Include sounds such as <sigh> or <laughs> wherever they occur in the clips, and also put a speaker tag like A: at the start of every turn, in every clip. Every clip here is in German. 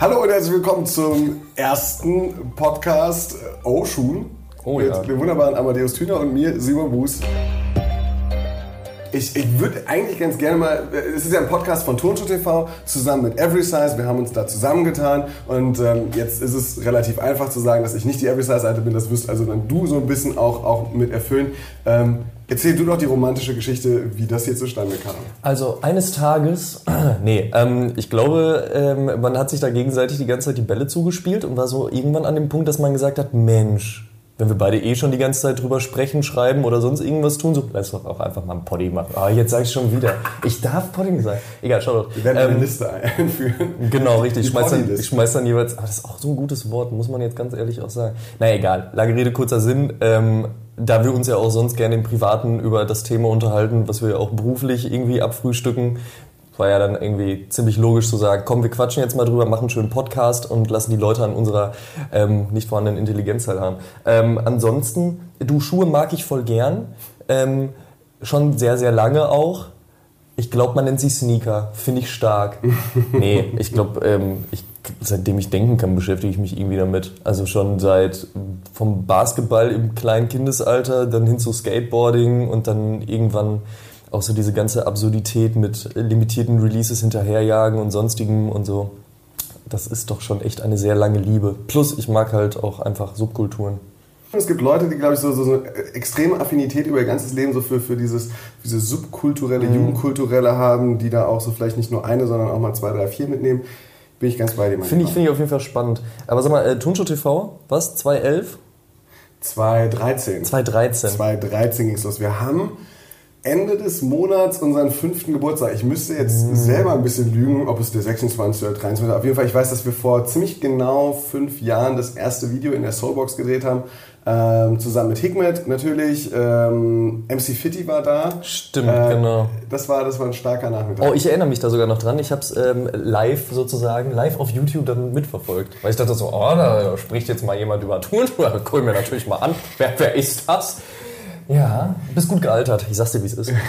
A: Hallo und herzlich willkommen zum ersten Podcast äh, O-Schuhen.
B: Oh
A: mit
B: ja.
A: dem wunderbaren Amadeus Thüner und mir, Simon Buß. Ich, ich würde eigentlich ganz gerne mal, äh, es ist ja ein Podcast von Turnschuh TV zusammen mit Every Size. Wir haben uns da zusammengetan und ähm, jetzt ist es relativ einfach zu sagen, dass ich nicht die Every Size Seite bin. Das wirst also dann du so ein bisschen auch, auch mit erfüllen. Ähm, erzähl du doch die romantische Geschichte, wie das hier zustande kam.
B: Also eines Tages, <clears throat> nee, ähm, ich glaube, ähm, man hat sich da gegenseitig die ganze Zeit die Bälle zugespielt und war so irgendwann an dem Punkt, dass man gesagt hat, Mensch, wenn wir beide eh schon die ganze Zeit drüber sprechen, schreiben oder sonst irgendwas tun, so lass doch auch einfach mal ein Poddy machen. Ah, jetzt sag ich schon wieder. Ich darf Poddy sagen. Egal, schau doch.
A: Wir werden eine
B: Ähm,
A: Liste einführen.
B: Genau, richtig.
A: Die
B: Ich schmeiß, dann, ich schmeiß dann jeweils. Aber das ist auch so ein gutes Wort, muss man jetzt ganz ehrlich auch sagen. Naja, egal. Lange Rede, kurzer Sinn. Ähm, da wir uns ja auch sonst gerne im Privaten über das Thema unterhalten, was wir ja auch beruflich irgendwie abfrühstücken, war ja dann irgendwie ziemlich logisch zu sagen, komm, wir quatschen jetzt mal drüber, machen einen schönen Podcast und lassen die Leute an unserer ähm, nicht vorhandenen Intelligenz teilhaben. Ähm, ansonsten, du Schuhe mag ich voll gern. Ähm, schon sehr, sehr lange auch. Ich glaube, man nennt sie Sneaker. Finde ich stark. <laughs> nee, ich glaube, ähm, ich, seitdem ich denken kann, beschäftige ich mich irgendwie damit. Also schon seit vom Basketball im kleinen Kindesalter, dann hin zu Skateboarding und dann irgendwann auch so diese ganze Absurdität mit limitierten Releases hinterherjagen und sonstigem und so. Das ist doch schon echt eine sehr lange Liebe. Plus, ich mag halt auch einfach Subkulturen.
A: Es gibt Leute, die, glaube ich, so, so, so eine extreme Affinität über ihr ganzes Leben so für, für dieses, diese subkulturelle,
B: Mhm.
A: jugendkulturelle haben, die da auch so vielleicht nicht nur eine, sondern auch mal zwei, drei, vier mitnehmen. Bin ich ganz bei dir,
B: Finde ich, finde ich auf jeden Fall spannend. Aber sag mal, äh, Turnshow TV, was? 2011?
A: 2013.
B: 2013.
A: 2013 ging es los. Wir haben Ende des Monats unseren fünften Geburtstag. Ich müsste jetzt
B: Mhm.
A: selber ein bisschen lügen, ob es der 26. oder 23. war. Auf jeden Fall, ich weiß, dass wir vor ziemlich genau fünf Jahren das erste Video in der Soulbox gedreht haben. Ähm, zusammen mit Hikmet natürlich. Ähm, MC Fitty war da.
B: Stimmt,
A: Äh,
B: genau.
A: Das war, das war ein starker Nachmittag.
B: Oh, ich erinnere mich da sogar noch dran. Ich habe es ähm, live sozusagen, live auf YouTube dann mitverfolgt. Weil ich dachte so, oh, da spricht jetzt mal jemand über Turnschuhe. <laughs> Guck mir natürlich mal an. Wer, wer ist das? Ja, bist gut gealtert. Ich sag's dir, wie es ist. <laughs>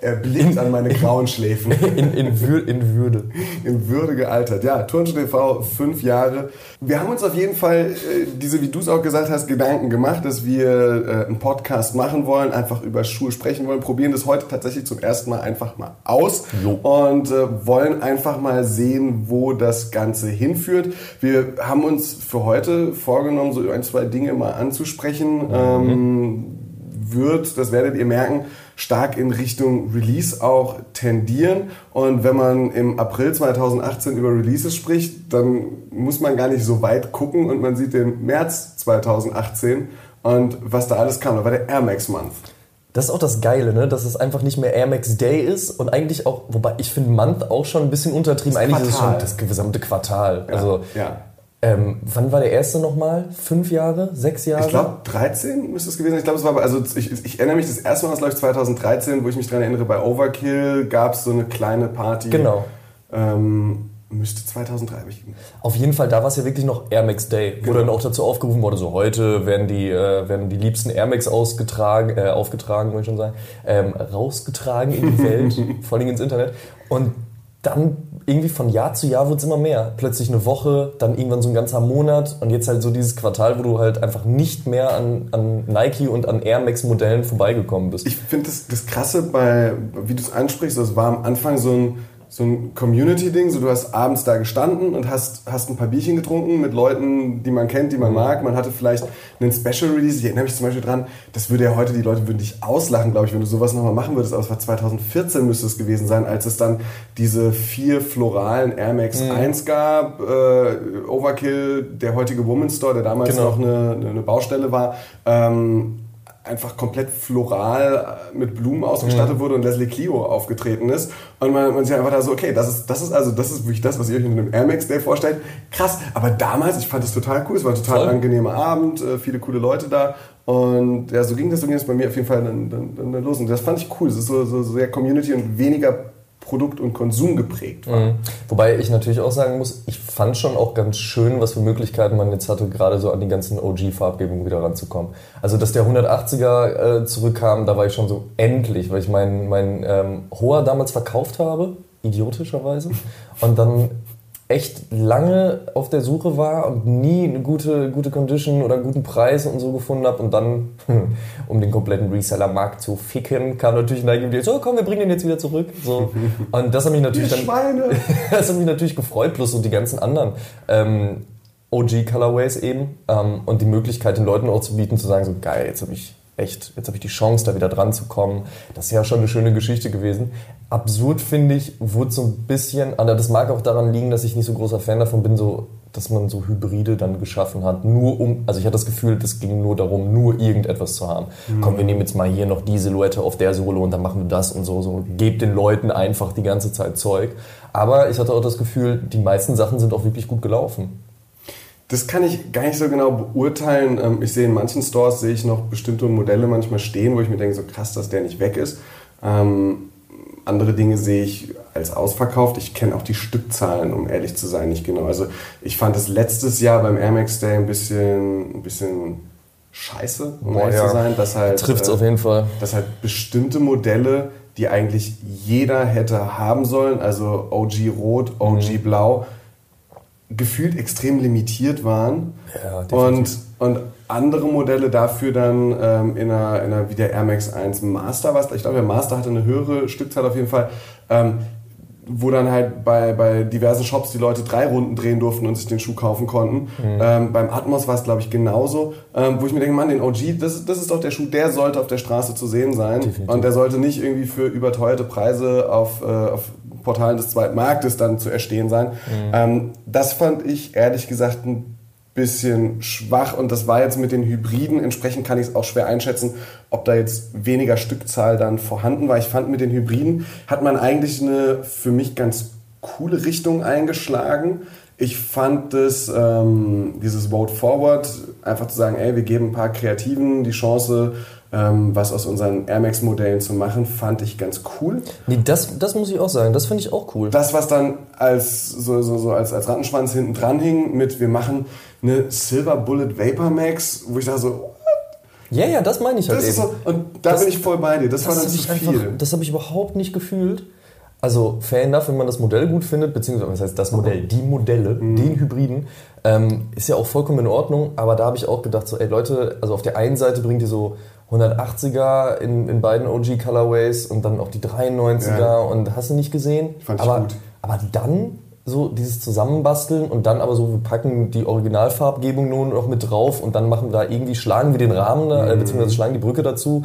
A: Er blickt an meine grauen Schläfen. <laughs>
B: In, in, Wür in Würde.
A: in Würde gealtert. Ja, Turnschuh TV, fünf Jahre. Wir haben uns auf jeden Fall, äh, diese, wie du es auch gesagt hast, Gedanken gemacht, dass wir äh, einen Podcast machen wollen, einfach über Schuhe sprechen wollen, probieren das heute tatsächlich zum ersten Mal einfach mal aus
B: Jo.
A: und äh, wollen einfach mal sehen, wo das Ganze hinführt. Wir haben uns für heute vorgenommen, so ein, zwei Dinge mal anzusprechen. Ähm, wird, das werdet ihr merken, stark in Richtung Release auch tendieren. Und wenn man im April 2018 über Releases spricht, dann muss man gar nicht so weit gucken und man sieht den März 2018 und was da alles kam. Da war der Air Max Month.
B: Das ist auch das Geile, ne? dass es einfach nicht mehr Air Max Day ist und eigentlich auch, wobei ich finde Month auch schon ein bisschen untertrieben.
A: Das
B: eigentlich ist es schon
A: Quartal.
B: das gesamte Quartal.
A: Ja,
B: Also,
A: ja.
B: Ähm, wann war der erste nochmal? Fünf Jahre? Sechs Jahre?
A: Ich glaube 13 müsste es gewesen sein. Ich glaube, es war aber- also ich, ich erinnere mich das erste Mal, das glaube ich 2013, wo ich mich daran erinnere, bei Overkill gab es so eine kleine Party.
B: Genau.
A: Ähm, müsste 2003 habe ich
B: Auf jeden Fall, da war es ja wirklich noch Air Max Day, wo
A: Genau.
B: dann auch dazu aufgerufen wurde, so heute werden die, äh, werden die liebsten Air Max ausgetragen, äh, aufgetragen, wollte ich schon sagen, ähm, rausgetragen in die Welt, <laughs> vor allem ins Internet. Und dann irgendwie von Jahr zu Jahr wurde es immer mehr. Plötzlich eine Woche, dann irgendwann so ein ganzer Monat und jetzt halt so dieses Quartal, wo du halt einfach nicht mehr an, an Nike und an Air Max Modellen vorbeigekommen bist.
A: Ich finde das, das Krasse bei, wie du es ansprichst, das war am Anfang so ein, so ein Community-Ding. So, du hast abends da gestanden und hast, hast ein paar Bierchen getrunken mit Leuten, die man kennt, die man mag. Man hatte vielleicht einen Special Release. Ich erinnere mich zum Beispiel dran, das würde ja heute, die Leute würden dich auslachen, glaube ich, wenn du sowas nochmal machen würdest. Aber es war 2014 müsste es gewesen sein, als es dann diese vier floralen Air Max 1 gab. Äh, Overkill, der heutige Woman's Store, der damals
B: Genau.
A: noch eine, eine Baustelle war. Ähm, einfach komplett floral äh, mit Blumen ausgestattet wurde und Leslie Clio aufgetreten ist. Und man, man sich einfach da so, okay, das ist, das ist also, das ist wirklich das, was ihr euch in einem Air Max Day vorstellt. Krass, aber damals, ich fand das total cool, es war ein total
B: Voll.
A: angenehmer Abend, äh, viele coole Leute da. Und ja, so ging das, so ging das bei mir auf jeden Fall dann, dann, dann, los. Und das fand ich cool. Es ist so, so sehr Community und weniger Produkt- und Konsum geprägt war.
B: Mhm. Wobei ich natürlich auch sagen muss, ich fand schon auch ganz schön, was für Möglichkeiten man jetzt hatte, gerade so an die ganzen OG-Farbgebungen wieder ranzukommen. Also, dass der 180er äh, zurückkam, da war ich schon so endlich, weil ich meinen mein, ähm, Hoher damals verkauft habe, idiotischerweise. Und dann echt lange auf der Suche war und nie eine gute, gute Condition oder einen guten Preis und so gefunden habe und dann, um den kompletten Reseller-Markt zu ficken, kam natürlich Nike und die so, komm, wir bringen den jetzt wieder zurück. So. <laughs> Und das hat mich natürlich dann, <laughs> das hat mich natürlich gefreut, plus so die ganzen anderen ähm, OG Colorways eben ähm, und die Möglichkeit den Leuten auch zu bieten, zu sagen, so geil, jetzt habe ich echt, jetzt habe ich die Chance, da wieder dran zu kommen. Das ist ja schon eine schöne Geschichte gewesen. Absurd finde ich, wurde so ein bisschen, aber das mag auch daran liegen, dass ich nicht so großer Fan davon bin, so, dass man so Hybride dann geschaffen hat. Nur um, also ich hatte das Gefühl, das ging nur darum, nur irgendetwas zu haben. Mhm. Komm, wir nehmen jetzt mal hier noch die Silhouette auf der Sohle und dann machen wir das und so, so. Gebt den Leuten einfach die ganze Zeit Zeug. Aber ich hatte auch das Gefühl, die meisten Sachen sind auch wirklich gut gelaufen.
A: Das kann ich gar nicht so genau beurteilen. Ähm, ich sehe in manchen Stores sehe ich noch bestimmte Modelle manchmal stehen, wo ich mir denke, so krass, dass der nicht weg ist. Ähm, andere Dinge sehe ich als ausverkauft. Ich kenne auch die Stückzahlen, um ehrlich zu sein, nicht genau. Also ich fand es letztes Jahr beim Air Max Day ein bisschen, ein bisschen scheiße, um ehrlich ja. zu sein. Dass halt,
B: Trifft's äh, auf jeden Fall.
A: Dass halt bestimmte Modelle, die eigentlich jeder hätte haben sollen, also OG Rot, OG mhm. Blau, gefühlt extrem limitiert waren. Ja, und, und andere Modelle dafür dann ähm, in, einer, in einer wie der Air Max 1 Master was. Ich glaube, der Master hatte eine höhere Stückzahl auf jeden Fall. Ähm, wo dann halt bei, bei diversen Shops die Leute drei Runden drehen durften und sich den Schuh kaufen konnten. Mhm. Ähm, beim Atmos war es, glaube ich, genauso. Ähm, wo ich mir denke, Mann, den OG, das, das ist doch der Schuh, der sollte auf der Straße zu sehen sein. Definitiv. Und der sollte nicht irgendwie für überteuerte Preise auf, äh, auf Portalen des zweiten Marktes dann zu erstehen sein. Mhm. Ähm, das fand ich ehrlich gesagt ein bisschen schwach und das war jetzt mit den Hybriden. Entsprechend kann ich es auch schwer einschätzen, ob da jetzt weniger Stückzahl dann vorhanden war. Ich fand mit den Hybriden hat man eigentlich eine für mich ganz coole Richtung eingeschlagen. Ich fand es, ähm, dieses Vote Forward, einfach zu sagen, ey, wir geben ein paar Kreativen die Chance, ähm, was aus unseren Air Max-Modellen zu machen, fand ich ganz cool.
B: Nee, das, das muss ich auch sagen, das finde ich auch cool.
A: Das, was dann als, so, so, so als, als Rattenschwanz hinten dran hing, mit wir machen eine Silver Bullet Vapor Max, wo ich da so,
B: ja, ja, das meine ich halt
A: das eben. So, und da das, bin ich voll bei dir. Das, das war dann zu viel.
B: Einfach, das habe ich überhaupt nicht gefühlt. Also fair enough, wenn man das Modell gut findet, beziehungsweise was heißt das Modell, die Modelle, mhm. den Hybriden, ähm, ist ja auch vollkommen in Ordnung. Aber da habe ich auch gedacht, so, ey Leute, also auf der einen Seite bringt ihr so 180er in, in beiden OG Colorways und dann auch die 93er ja. und hast du nicht gesehen?
A: Fand
B: aber,
A: ich gut.
B: aber dann so dieses Zusammenbasteln und dann aber so, wir packen die Originalfarbgebung nur noch mit drauf und dann machen wir da irgendwie, schlagen wir den Rahmen, äh, mhm. beziehungsweise schlagen die Brücke dazu.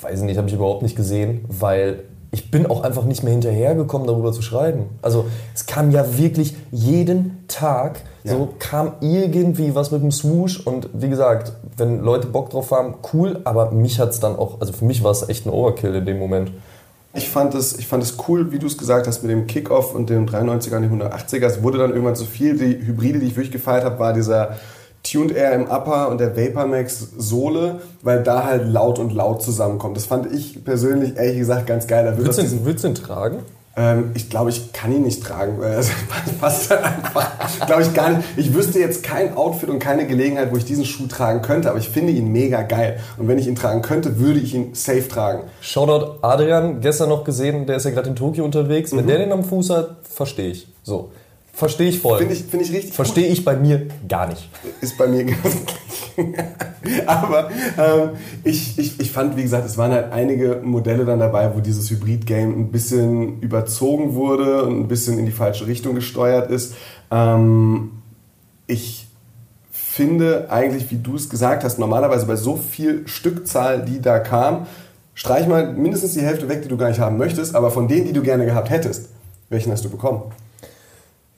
B: Weiß nicht, habe ich überhaupt nicht gesehen, weil ich bin auch einfach nicht mehr hinterhergekommen, darüber zu schreiben. Also es kam ja wirklich jeden Tag, ja. so kam irgendwie was mit dem Swoosh und wie gesagt, wenn Leute Bock drauf haben, cool, aber mich hat es dann auch, also für mich war es echt ein Overkill in dem Moment.
A: Ich fand es, ich fand es cool, wie du es gesagt hast, mit dem Kickoff und dem 93er und dem 180er. Es wurde dann irgendwann zu viel. Die Hybride, die ich wirklich gefeiert habe, war dieser Tuned Air im Upper und der Vapormax Sohle, weil da halt laut und laut zusammenkommt. Das fand ich persönlich ehrlich gesagt ganz geil. Da
B: willst, du, willst du ihn tragen?
A: Ähm, ich glaube, ich kann ihn nicht tragen, <laughs> passt halt einfach, glaube ich gar nicht. Ich wüsste jetzt kein Outfit und keine Gelegenheit, wo ich diesen Schuh tragen könnte, aber ich finde ihn mega geil. Und wenn ich ihn tragen könnte, würde ich ihn safe tragen.
B: Shoutout Adrian, gestern noch gesehen, der ist ja gerade in Tokio unterwegs. Wenn mhm. der den am Fuß hat, verstehe ich. So. Verstehe ich voll.
A: Finde ich, find ich richtig
B: Verstehe ich bei mir gar nicht.
A: Ist bei mir <laughs> ganz gleich. Aber ähm, ich, ich, ich fand, wie gesagt, es waren halt einige Modelle dann dabei, wo dieses Hybrid-Game ein bisschen überzogen wurde und ein bisschen in die falsche Richtung gesteuert ist. Ähm, ich finde eigentlich, wie du es gesagt hast, normalerweise bei so viel Stückzahl, die da kam, streich mal mindestens die Hälfte weg, die du gar nicht haben möchtest, aber von denen, die du gerne gehabt hättest, welchen hast du bekommen?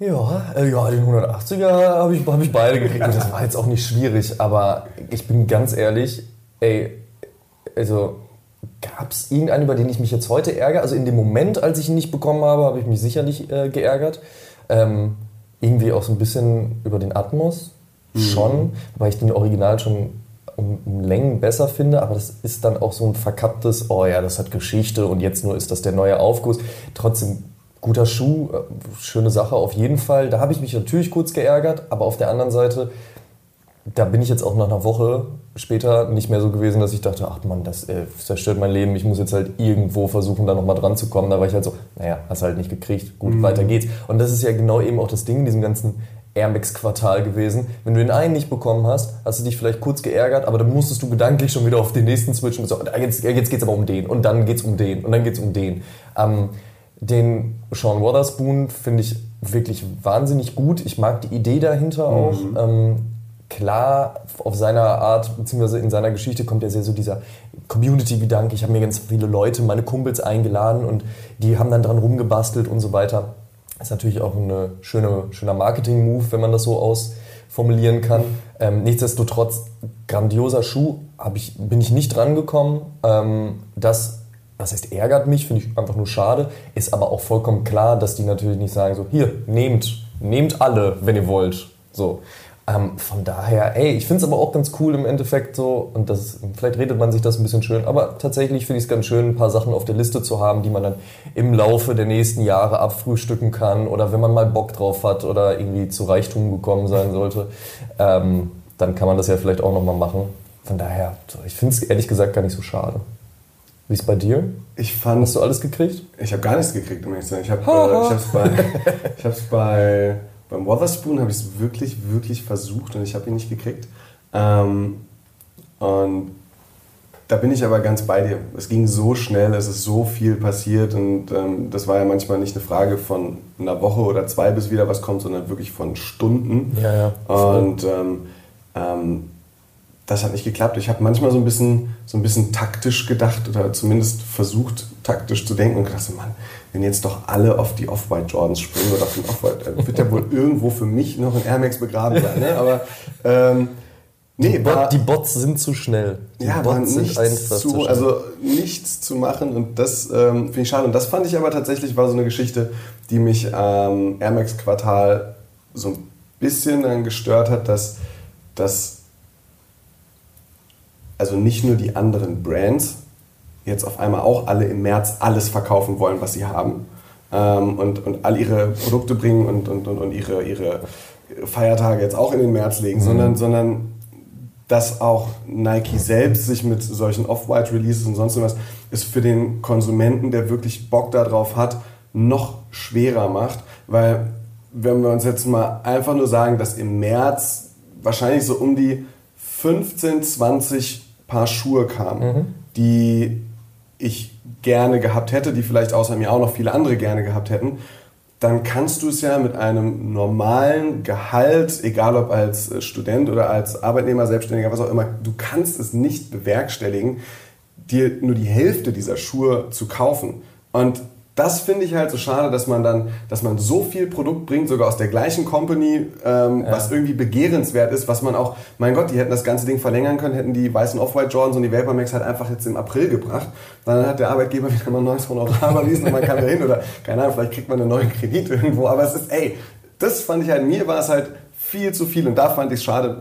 B: Ja, äh, ja, den 180er habe ich, hab ich beide gekriegt. Und das war jetzt auch nicht schwierig, aber ich bin ganz ehrlich, ey, also gab es irgendeinen, über den ich mich jetzt heute ärgere? Also in dem Moment, als ich ihn nicht bekommen habe, habe ich mich sicherlich äh, geärgert. Ähm, irgendwie auch so ein bisschen über den Atmos mhm. schon, weil ich den Original schon um, um, Längen besser finde, aber das ist dann auch so ein verkapptes, oh ja, das hat Geschichte und jetzt nur ist das der neue Aufguss. Trotzdem guter Schuh, äh, schöne Sache auf jeden Fall. Da habe ich mich natürlich kurz geärgert, aber auf der anderen Seite da bin ich jetzt auch nach einer Woche später nicht mehr so gewesen, dass ich dachte, ach man, das äh, zerstört mein Leben, ich muss jetzt halt irgendwo versuchen, da nochmal dran zu kommen. Da war ich halt so, naja, hast halt nicht gekriegt, gut, mhm. weiter geht's. Und das ist ja genau eben auch das Ding in diesem ganzen Air Max Quartal gewesen. Wenn du den einen nicht bekommen hast, hast du dich vielleicht kurz geärgert, aber dann musstest du gedanklich schon wieder auf den nächsten switchen. So, jetzt, jetzt geht's aber um den und dann geht's um den und dann geht's um den. Ähm, den Sean Wotherspoon finde ich wirklich wahnsinnig gut. Ich mag die Idee dahinter auch. Mhm. Ähm, klar, auf seiner Art, beziehungsweise in seiner Geschichte kommt ja sehr so dieser Community-Gedanke. Ich habe mir ganz viele Leute, meine Kumpels eingeladen und die haben dann dran rumgebastelt und so weiter. Ist natürlich auch ein schöne, schöner Marketing-Move, wenn man das so ausformulieren kann. Ähm, nichtsdestotrotz, grandioser Schuh, ich, bin ich nicht dran gekommen. Ähm, das das heißt, ärgert mich, finde ich einfach nur schade. Ist aber auch vollkommen klar, dass die natürlich nicht sagen so, hier, nehmt, nehmt alle, wenn ihr wollt. So. Ähm, von daher, ey, ich finde es aber auch ganz cool im Endeffekt so, und das, vielleicht redet man sich das ein bisschen schön, aber tatsächlich finde ich es ganz schön, ein paar Sachen auf der Liste zu haben, die man dann im Laufe der nächsten Jahre abfrühstücken kann oder wenn man mal Bock drauf hat oder irgendwie zu Reichtum gekommen sein sollte, ähm, dann kann man das ja vielleicht auch nochmal machen. Von daher, ich finde es ehrlich gesagt gar nicht so schade. Wie ist es bei dir?
A: Ich fand,
B: Hast du alles gekriegt?
A: Ich habe gar nichts gekriegt, um ehrlich zu sein. Ich habe es äh, bei, <laughs> ich hab's bei beim Wotherspoon habe ich es wirklich, wirklich versucht und ich habe ihn nicht gekriegt. Ähm, und da bin ich aber ganz bei dir. Es ging so schnell, es ist so viel passiert und ähm, das war ja manchmal nicht eine Frage von einer Woche oder zwei, bis wieder was kommt, sondern wirklich von Stunden.
B: Ja, ja.
A: Und ähm, ähm, das hat nicht geklappt. Ich habe manchmal so ein, bisschen, so ein bisschen taktisch gedacht oder zumindest versucht, taktisch zu denken und gedacht, so, Mann, wenn jetzt doch alle auf die Off-White Jordans springen oder auf den Off-White, äh, wird ja wohl <laughs> irgendwo für mich noch ein Air Max begraben sein. Ne? Aber ähm,
B: nee, die, Bot, war, die, Bots sind zu schnell.
A: Die ja, Bots sind einfach zu, zu also nichts zu machen und das ähm, finde ich schade. Und das fand ich aber tatsächlich war so eine Geschichte, die mich ähm, Air Max Quartal so ein bisschen dann gestört hat, dass, dass also nicht nur die anderen Brands, jetzt auf einmal auch alle im März alles verkaufen wollen, was sie haben. Ähm, und, und all ihre Produkte bringen und, und, und, und ihre, ihre Feiertage jetzt auch in den März legen, mhm. sondern, sondern dass auch Nike selbst sich mit solchen Off-White-Releases und sonst was ist für den Konsumenten, der wirklich Bock darauf hat, noch schwerer macht. Weil, wenn wir uns jetzt mal einfach nur sagen, dass im März wahrscheinlich so um die 15, 20 Paar Schuhe kamen, mhm. die ich gerne gehabt hätte, die vielleicht außer mir auch noch viele andere gerne gehabt hätten, dann kannst du es ja mit einem normalen Gehalt, egal ob als äh, Student oder als Arbeitnehmer, Selbstständiger, was auch immer, du kannst es nicht bewerkstelligen, dir nur die Hälfte dieser Schuhe zu kaufen. Und das finde ich halt so schade, dass man dann, dass man so viel Produkt bringt, sogar aus der gleichen Company, ähm, ja. was irgendwie begehrenswert ist, was man auch, mein Gott, die hätten das ganze Ding verlängern können, hätten die weißen Off-White Jordans und die Vapor Max halt einfach jetzt im April gebracht. Dann hat der Arbeitgeber <laughs> wieder mal ein neues Honorar überwiesen und man kann da hin oder, keine Ahnung, vielleicht kriegt man einen neuen Kredit <laughs> irgendwo, aber es ist, ey, das fand ich halt, mir war es halt viel zu viel und da fand ich es schade,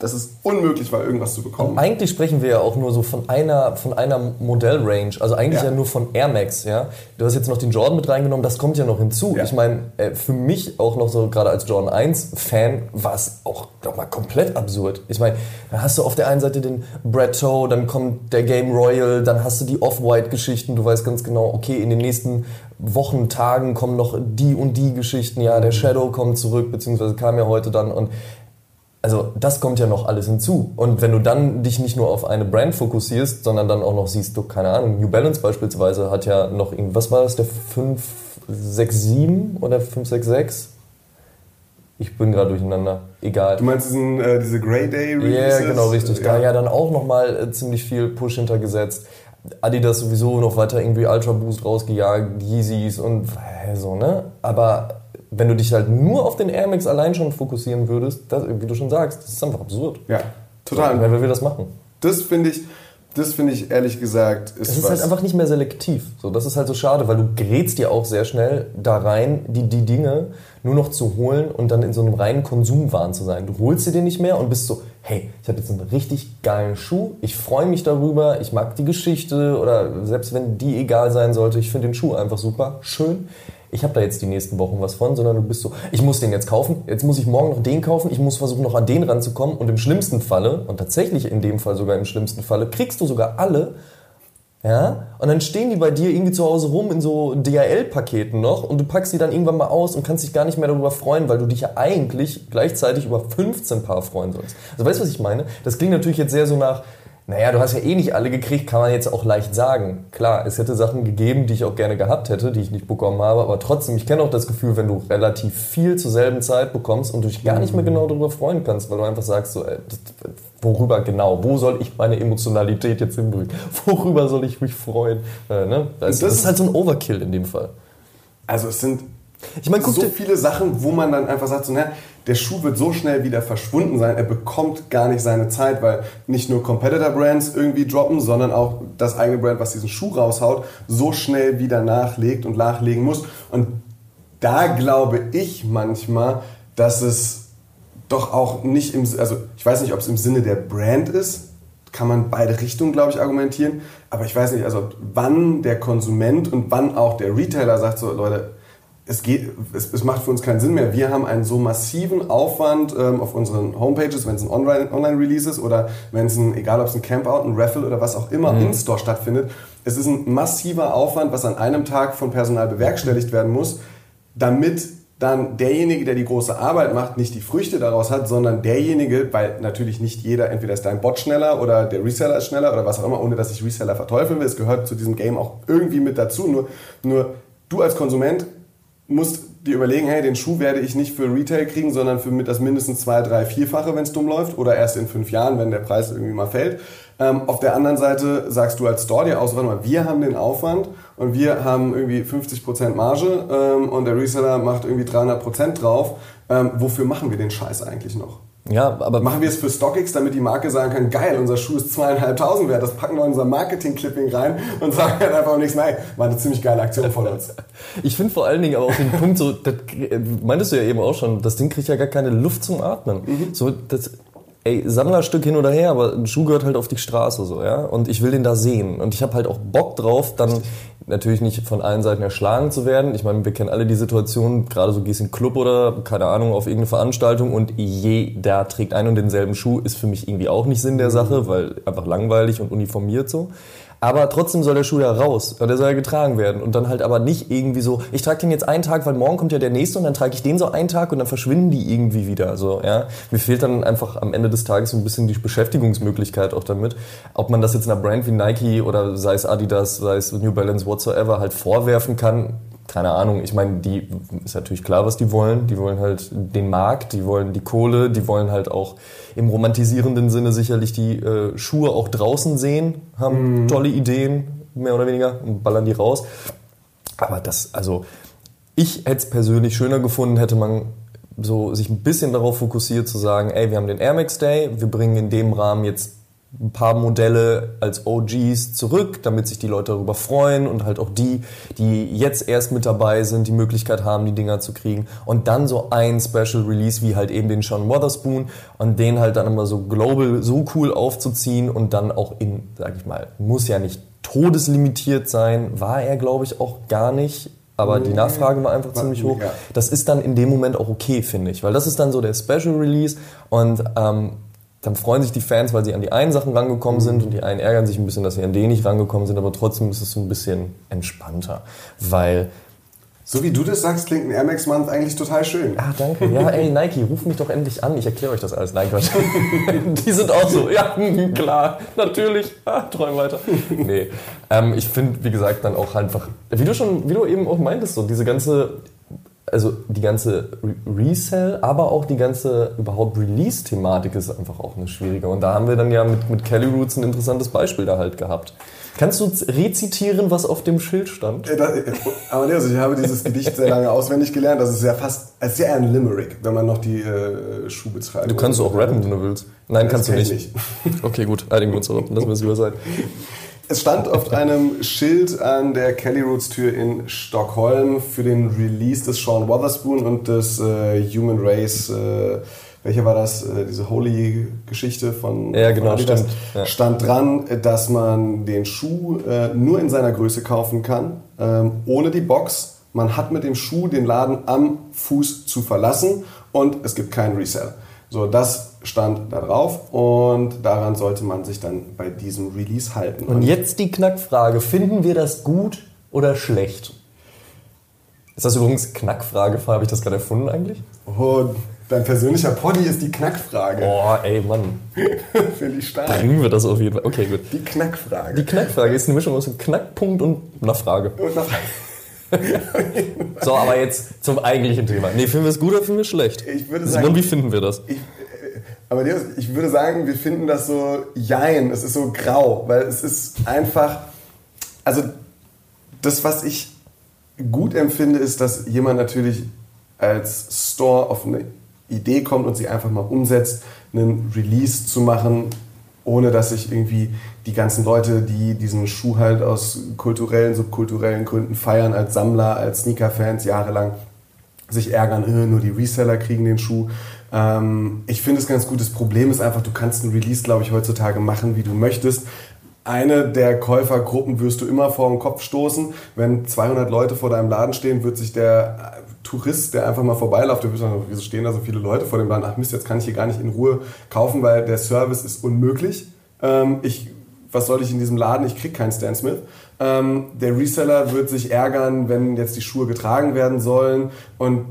A: dass es unmöglich war, irgendwas zu bekommen.
B: Und eigentlich sprechen wir ja auch nur so von einer, von einer Modellrange, also eigentlich ja. ja. nur von Air Max. Ja? Du hast jetzt noch den Jordan mit reingenommen, das kommt ja noch hinzu. Ja. Ich meine, äh, für mich auch noch so, gerade als Jordan 1-Fan, war es auch mal komplett absurd. Ich meine, da hast du auf der einen Seite den Brad Toe, dann kommt der Game Royal, dann hast du die Off-White-Geschichten, du weißt ganz genau, okay, in den nächsten Wochen, Tagen kommen noch die und die Geschichten, ja, der Shadow kommt zurück, beziehungsweise kam ja heute dann und also das kommt ja noch alles hinzu. Und wenn du dann dich nicht nur auf eine Brand fokussierst, sondern dann auch noch siehst, du, keine Ahnung, New Balance beispielsweise hat ja noch irgendwie, was war das, der 567 oder 566? Ich bin gerade durcheinander. Egal.
A: Du meinst diesen, äh, diese Grey Day
B: Releases? Ja, yeah, genau, richtig. Ja. Da ja dann auch nochmal äh, ziemlich viel Push hintergesetzt. Adidas sowieso noch weiter irgendwie Ultra Boost rausgejagt, Yeezys und äh, so, ne? Aber wenn du dich halt nur auf den Air Max allein schon fokussieren würdest, das, wie du schon sagst, das ist einfach absurd.
A: Ja, total.
B: So, wer will das machen?
A: Das finde ich, das finde ich ehrlich gesagt
B: ist. Es ist halt einfach nicht mehr selektiv. So, das ist halt so schade, weil du gerätst dir auch sehr schnell da rein, die, die Dinge nur noch zu holen und dann in so einem reinen Konsumwahn zu sein. Du holst sie dir nicht mehr und bist so, hey, ich habe jetzt einen richtig geilen Schuh, ich freue mich darüber, ich mag die Geschichte oder selbst wenn die egal sein sollte, ich finde den Schuh einfach super, schön ich habe da jetzt die nächsten Wochen was von, sondern du bist so, ich muss den jetzt kaufen, jetzt muss ich morgen noch den kaufen, ich muss versuchen noch an den ranzukommen und im schlimmsten Falle, und tatsächlich in dem Fall sogar im schlimmsten Falle, kriegst du sogar alle ja, und dann stehen die bei dir irgendwie zu Hause rum in so DHL-Paketen noch und du packst die dann irgendwann mal aus und kannst dich gar nicht mehr darüber freuen, weil du dich ja eigentlich gleichzeitig über 15 Paar freuen sollst. Also weißt du, was ich meine? Das klingt natürlich jetzt sehr so nach, naja, du hast ja eh nicht alle gekriegt, kann man jetzt auch leicht sagen. Klar, es hätte Sachen gegeben, die ich auch gerne gehabt hätte, die ich nicht bekommen habe, aber trotzdem, ich kenne auch das Gefühl, wenn du relativ viel zur selben Zeit bekommst und du dich gar nicht mehr genau darüber freuen kannst, weil du einfach sagst, so, ey, worüber genau, wo soll ich meine Emotionalität jetzt hinbringen, <laughs> worüber soll ich mich freuen. Äh, ne? das, das, ist halt so ein Overkill in dem Fall.
A: Also es sind ich meine, so viele Sachen, wo man dann einfach sagt, so, ne, der Schuh wird so schnell wieder verschwunden sein, er bekommt gar nicht seine Zeit, weil nicht nur Competitor-Brands irgendwie droppen, sondern auch das eigene Brand, was diesen Schuh raushaut, so schnell wieder nachlegt und nachlegen muss. Und da glaube ich manchmal, dass es doch auch nicht im, also ich weiß nicht, ob es im Sinne der Brand ist, kann man beide Richtungen, glaube ich, argumentieren, aber ich weiß nicht, also wann der Konsument und wann auch der Retailer sagt so, Leute, es, geht, es, es, macht für uns keinen Sinn mehr. Wir haben einen so massiven Aufwand ähm, auf unseren Homepages, wenn es ein Online-Release ist oder wenn es ein, egal ob es ein Campout, ein Raffle oder was auch immer mhm. in Store stattfindet. Es ist ein massiver Aufwand, was an einem Tag von Personal bewerkstelligt werden muss, damit dann derjenige, der die große Arbeit macht, nicht die Früchte daraus hat, sondern derjenige, weil natürlich nicht jeder, entweder ist dein Bot schneller oder der Reseller ist schneller oder was auch immer, ohne dass ich Reseller verteufeln will. Es gehört zu diesem Game auch irgendwie mit dazu. Nur, nur du als Konsument musst dir überlegen, hey, den Schuh werde ich nicht für Retail kriegen, sondern für das mindestens zwei, drei, vierfache, wenn es dumm läuft, oder erst in fünf Jahren, wenn der Preis irgendwie mal fällt. Ähm, auf der anderen Seite sagst du als Store dir aus, warte mal, wir haben den Aufwand und wir haben irgendwie 50% Marge ähm, und der Reseller macht irgendwie 300% drauf. Ähm, wofür machen wir den Scheiß eigentlich noch? Ja, aber machen wir es für StockX, damit die Marke sagen kann, geil, unser Schuh ist zweieinhalbtausend wert, das packen wir in unser Marketing-Clipping rein und sagen halt einfach nichts mehr, war eine ziemlich geile Aktion von uns. <laughs>
B: Ich finde vor allen Dingen aber auch den Punkt so, das meintest du ja eben auch schon, das Ding kriegt ja gar keine Luft zum Atmen. Mhm. So, das, ey, Sammlerstück hin oder her, aber ein Schuh gehört halt auf die Straße so, ja. Und ich will den da sehen. Und ich habe halt auch Bock drauf, dann natürlich nicht von allen Seiten erschlagen zu werden. Ich meine, wir kennen alle die Situation, gerade so gehst in Club oder, keine Ahnung, auf irgendeine Veranstaltung und jeder trägt einen und denselben Schuh, ist für mich irgendwie auch nicht Sinn der Sache, weil einfach langweilig und uniformiert so. Aber trotzdem soll der Schuh ja raus der soll ja getragen werden. Und dann halt aber nicht irgendwie so, ich trage den jetzt einen Tag, weil morgen kommt ja der nächste und dann trage ich den so einen Tag und dann verschwinden die irgendwie wieder. So, ja. Mir fehlt dann einfach am Ende des Tages so ein bisschen die Beschäftigungsmöglichkeit auch damit. Ob man das jetzt einer Brand wie Nike oder sei es Adidas, sei es New Balance, whatsoever halt vorwerfen kann, keine Ahnung, ich meine, die ist natürlich klar, was die wollen. Die wollen halt den Markt, die wollen die Kohle, die wollen halt auch im romantisierenden Sinne sicherlich die äh, Schuhe auch draußen sehen, haben mhm. tolle Ideen, mehr oder weniger, und ballern die raus. Aber das, also, ich hätte es persönlich schöner gefunden, hätte man so sich ein bisschen darauf fokussiert zu sagen, ey, wir haben den Air Max Day, wir bringen in dem Rahmen jetzt ein paar Modelle als OGs zurück, damit sich die Leute darüber freuen und halt auch die, die jetzt erst mit dabei sind, die Möglichkeit haben, die Dinger zu kriegen. Und dann so ein Special Release wie halt eben den Sean Wotherspoon und den halt dann immer so global so cool aufzuziehen und dann auch in, sag ich mal, muss ja nicht todeslimitiert sein, war er glaube ich auch gar nicht. Aber die Nachfrage war einfach ziemlich hoch. Das ist dann in dem Moment auch okay, finde ich. Weil das ist dann so der Special Release und ähm, dann freuen sich die Fans, weil sie an die einen Sachen rangekommen sind und die einen ärgern sich ein bisschen, dass sie an den nicht rangekommen sind, aber trotzdem ist es so ein bisschen entspannter, weil
A: so wie du das sagst, klingt ein Air Max Month eigentlich total schön.
B: Ah, danke. Ja, ey, <laughs> Nike, ruf mich doch endlich an. Ich erkläre euch das alles. Nein, Quatsch. <laughs> Die sind auch so. Ja, <laughs> klar, natürlich. Ah, träum weiter. Nee. Ähm, ich finde, wie gesagt, dann auch einfach, wie du schon, wie du eben auch meintest, so diese ganze also die ganze Resell, aber auch die ganze überhaupt Release-Thematik ist einfach auch eine schwierige. Und da haben wir dann ja mit, mit Kelly Roots ein interessantes Beispiel da halt gehabt. Kannst du rezitieren, was auf dem Schild stand?
A: Äh, das, äh, aber nee, also ich habe dieses Gedicht sehr lange auswendig gelernt. Das ist ja fast, es ist ja ein Limerick, wenn man noch die äh, Schuhbeschreibung...
B: Du kannst auch rappen, wenn du willst. Nein, das kannst du nicht. nicht. Okay, gut, einigen wir uns darauf. Lassen wir es lieber sein.
A: Es stand auf einem Schild an der Kelly Roots Tür in Stockholm für den Release des Sean Wotherspoon und des äh, Human Race. Äh, welcher war das? Äh, diese Holy-Geschichte von,
B: ja, genau, von.
A: Ja. Stand dran, dass man den Schuh äh, nur in seiner Größe kaufen kann, ähm, ohne die Box man hat mit dem Schuh den Laden am Fuß zu verlassen und es gibt keinen Resell. So, das stand da drauf und daran sollte man sich dann bei diesem Release halten.
B: Und jetzt die Knackfrage, finden wir das gut oder schlecht? Ist das übrigens Knackfrage, habe ich das gerade erfunden eigentlich?
A: Oh, dein persönlicher Poddy ist die Knackfrage.
B: Oh, ey, Mann. <laughs>
A: Finde ich stark.
B: Bringen wir das auf jeden Fall. Okay, gut.
A: Die Knackfrage.
B: Die Knackfrage ist eine Mischung aus einem Knackpunkt und einer Frage.
A: Und nach <laughs>
B: So, aber jetzt zum eigentlichen Thema. Nee, finden wir es gut oder finden wir es schlecht?
A: Ich würde sagen-
B: wie finden wir das?
A: ich, aber ich würde sagen, wir finden das so jein, es ist so grau, weil es ist einfach, also das, was ich gut empfinde, ist, dass jemand natürlich als Store auf eine Idee kommt und sie einfach mal umsetzt, einen Release zu machen, ohne dass sich irgendwie die ganzen Leute, die diesen Schuh halt aus kulturellen, subkulturellen Gründen feiern, als Sammler, als Sneaker-Fans jahrelang, sich ärgern, äh, nur die Reseller kriegen den Schuh. Ähm, ich finde es ganz gut. Das Problem ist einfach, du kannst einen Release, glaube ich, heutzutage machen, wie du möchtest. Eine der Käufergruppen wirst du immer vor den Kopf stoßen. Wenn 200 Leute vor deinem Laden stehen, wird sich der äh, Tourist, der einfach mal vorbeiläuft, der wird sagen, wieso stehen da so viele Leute vor dem Laden? Ach Mist, jetzt kann ich hier gar nicht in Ruhe kaufen, weil der Service ist unmöglich. Ähm, ich, was soll ich in diesem Laden? Ich krieg keinen Stan Smith. Ähm, der Reseller wird sich ärgern, wenn jetzt die Schuhe getragen werden sollen. Und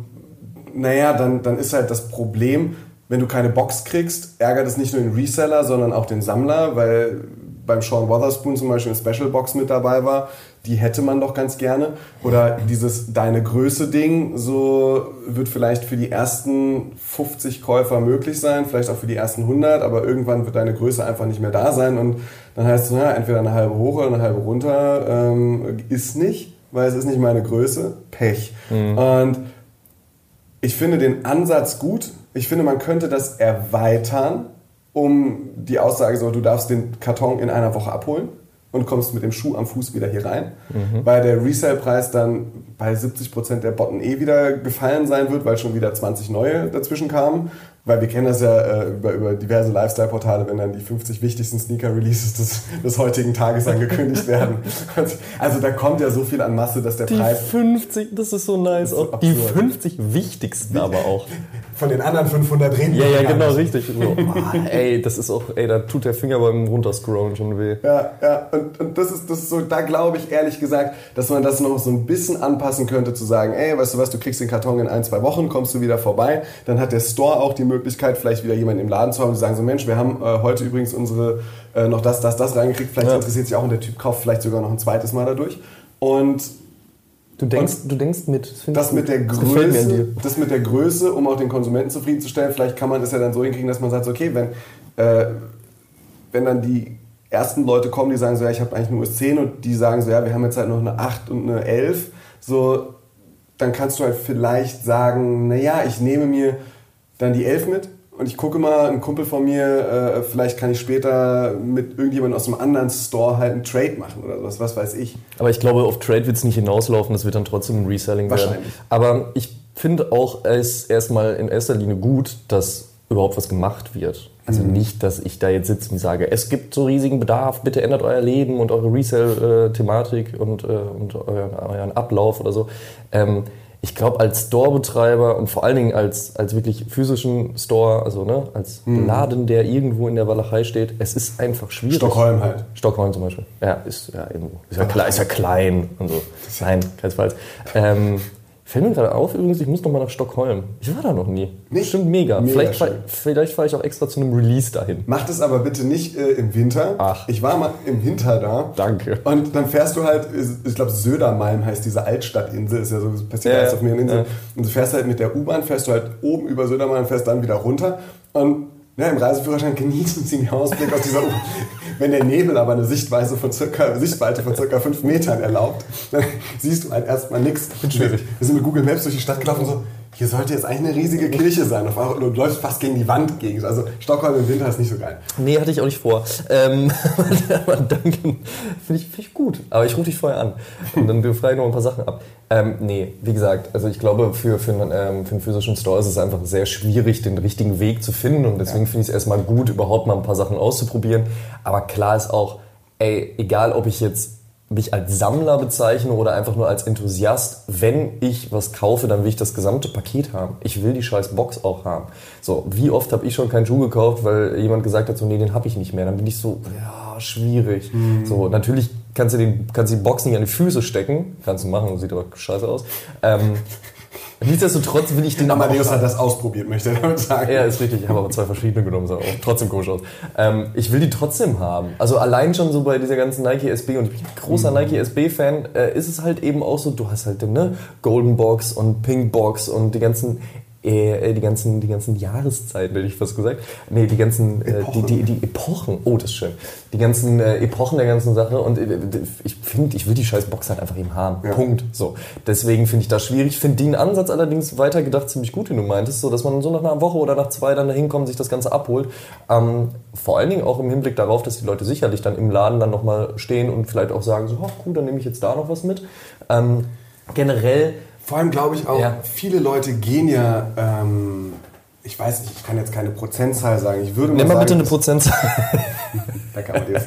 A: naja, dann, dann ist halt das Problem, wenn du keine Box kriegst, ärgert es nicht nur den Reseller, sondern auch den Sammler, weil beim Sean Wotherspoon zum Beispiel eine Special Box mit dabei war, die hätte man doch ganz gerne. Oder dieses Deine Größe-Ding, so wird vielleicht für die ersten 50 Käufer möglich sein, vielleicht auch für die ersten 100, aber irgendwann wird deine Größe einfach nicht mehr da sein und dann heißt es, na, entweder eine halbe hoch oder eine halbe runter, ähm, ist nicht, weil es ist nicht meine Größe, Pech. Und ich finde den Ansatz gut. Ich finde, man könnte das erweitern, um die Aussage so, du darfst den Karton in einer Woche abholen und kommst mit dem Schuh am Fuß wieder hier rein, weil der Resale-Preis dann bei 70% der Botten eh wieder gefallen sein wird, weil schon wieder 20 neue dazwischen kamen. Weil wir kennen das ja äh, über, über diverse Lifestyle-Portale, wenn dann die 50 wichtigsten Sneaker-Releases des, des heutigen Tages angekündigt werden. <laughs> Also da kommt ja so viel an Masse, dass der
B: Die
A: Preis
B: 50, das ist so nice.
A: Ist so
B: die
A: absurd.
B: 50 wichtigsten aber auch.
A: von den anderen 500 reden
B: Ja,
A: wir
B: ja, genau,
A: nicht.
B: richtig. So, <laughs> ah, ey, das ist auch, ey, da tut der Finger beim Runterscrollen schon weh.
A: Ja, ja, und, und das, ist, das ist so, da glaube ich ehrlich gesagt, dass man das noch so ein bisschen anpassen könnte, zu sagen, ey, weißt du was, du kriegst den Karton in ein, zwei Wochen, kommst du wieder vorbei, dann hat der Store auch die Möglichkeit, vielleicht wieder jemanden im Laden zu haben, die sagen so, Mensch, wir haben äh, heute übrigens unsere, äh, noch das, das, das reingekriegt, vielleicht
B: Ja.
A: interessiert sich auch und der Typ kauft vielleicht sogar noch ein zweites Mal dadurch. Und
B: Du denkst, du denkst mit. Das,
A: das mit der.
B: Das
A: Größe, das mit der Größe, um auch den Konsumenten zufriedenzustellen, vielleicht kann man es ja dann so hinkriegen, dass man sagt, okay, wenn, äh, wenn dann die ersten Leute kommen, die sagen so, ja, ich habe eigentlich nur US10 und die sagen so, ja, wir haben jetzt halt noch eine 8 und eine 11, so, dann kannst du halt vielleicht sagen, naja, ich nehme mir dann die 11 mit und ich gucke mal, ein Kumpel von mir, äh, vielleicht kann ich später mit irgendjemandem aus einem anderen Store halt einen Trade machen oder sowas, was weiß ich.
B: Aber ich glaube, auf Trade wird es nicht hinauslaufen, das wird dann trotzdem ein Reselling werden.
A: Wahrscheinlich.
B: Aber ich finde auch, es erstmal in erster Linie gut, dass überhaupt was gemacht wird. Also
A: Mhm.
B: nicht, dass ich da jetzt sitze und sage, es gibt so riesigen Bedarf, bitte ändert euer Leben und eure Resell-Thematik und, äh, und euren, euren Ablauf oder so. Ähm, ich glaube, als Store-Betreiber und vor allen Dingen als, als wirklich physischen Store, also ne, als
A: Mhm.
B: Laden, der irgendwo in der Walachei steht, es ist einfach schwierig.
A: Stockholm halt.
B: Stockholm zum Beispiel. Ja, ist ja irgendwo. Ist ja, klein, ist ja klein und so. Nein, keinesfalls. Ähm, fällt mir gerade auf übrigens, ich muss noch mal nach Stockholm. Ich war da noch nie.
A: Nicht?
B: Stimmt mega.
A: Mega
B: vielleicht fahr, fahre ich auch extra zu einem Release dahin.
A: Mach das aber bitte nicht äh, im Winter.
B: Ach.
A: Ich war mal im Winter da.
B: Danke.
A: Und dann fährst du halt, ich glaube Södermalm heißt diese Altstadtinsel, ist ja so, das passiert
B: Ja,
A: alles auf mehreren Inseln.
B: ja.
A: Und du fährst halt mit der U-Bahn, fährst du halt oben über Södermalm, fährst dann wieder runter. Und ja, im Reiseführerschein genießen sie den Ausblick aus dieser U-Bahn. Wenn der Nebel aber eine Sichtweise von circa, Sichtweite von circa fünf Metern erlaubt, dann siehst du halt erstmal nichts.
B: schwierig.
A: Wir sind mit Google Maps durch die Stadt gelaufen und so, hier sollte jetzt eigentlich eine riesige Kirche sein. Auf einmal- Du läufst fast gegen die Wand gegen. Also Stockholm im Winter ist nicht so geil.
B: Nee, hatte ich auch nicht vor. Ähm, <laughs> aber danke. Finde ich, find ich gut. Aber ich rufe dich vorher an. Und dann frage ich noch ein paar Sachen ab. Ähm, nee, wie gesagt, also ich glaube, für, für, einen, ähm, für einen physischen Store ist es einfach sehr schwierig, den richtigen Weg zu finden. Und deswegen finde ich es erstmal gut, überhaupt mal ein paar Sachen auszuprobieren. Aber klar ist auch, ey, egal ob ich jetzt mich als Sammler bezeichne oder einfach nur als Enthusiast. Wenn ich was kaufe, dann will ich das gesamte Paket haben. Ich will die scheiß Box auch haben. So, wie oft habe ich schon keinen Schuh gekauft, weil jemand gesagt hat, so, nee, den habe ich nicht mehr. Dann bin ich so, ja, schwierig. Mhm. So, natürlich kannst du, den, kannst du die Box nicht an die Füße stecken. Kannst du machen, sieht aber scheiße aus. Ähm, Nichtsdestotrotz will ich den
A: Amadeus hat das ausprobiert, möchte er damit sagen.
B: Ja, ist richtig. Ich habe aber zwei verschiedene genommen, sah auch trotzdem komisch aus. Ähm, ich will die trotzdem haben. Also allein schon so bei dieser ganzen Nike SB und ich bin ein großer mhm. Nike SB-Fan, äh, ist es halt eben auch so, du hast halt den ne, Golden Box und Pink Box und die ganzen die ganzen, die ganzen Jahreszeiten, hätte ich fast gesagt. Nee, die ganzen, äh, die, die, die Epochen. Oh, das ist schön. Die ganzen äh, Epochen der ganzen Sache. Und äh, ich finde, ich will die scheiß Box halt einfach eben haben. Ja. Punkt. So. Deswegen finde ich das schwierig. Ich finde den Ansatz allerdings weitergedacht ziemlich gut, den du meintest, so dass man so nach einer Woche oder nach zwei dann dahin kommt, sich das Ganze abholt. Ähm, vor allen Dingen auch im Hinblick darauf, dass die Leute sicherlich dann im Laden dann nochmal stehen und vielleicht auch sagen, so, ach cool, dann nehme ich jetzt da noch was mit. Ähm, generell
A: vor allem glaube ich auch, ja. viele Leute gehen ja, ähm, ich weiß nicht, ich kann jetzt keine Prozentzahl sagen. Ich würde
B: mal Nimm mal sagen, bitte eine Prozentzahl.
A: da kann man das.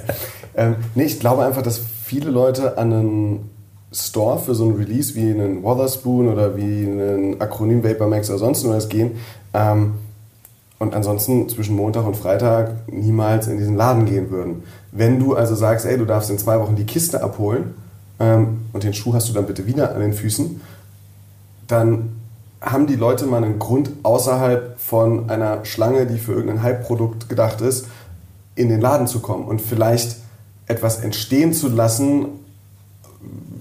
A: Ähm, nee, ich glaube einfach, dass viele Leute an einen Store für so ein Release wie einen Wotherspoon oder wie einen Akronym Vapormax oder sonst was gehen ähm, und ansonsten zwischen Montag und Freitag niemals in diesen Laden gehen würden. Wenn du also sagst, ey, du darfst in zwei Wochen die Kiste abholen ähm, und den Schuh hast du dann bitte wieder an den Füßen dann haben die Leute mal einen Grund außerhalb von einer Schlange, die für irgendein Hype-Produkt gedacht ist, in den Laden zu kommen und vielleicht etwas entstehen zu lassen,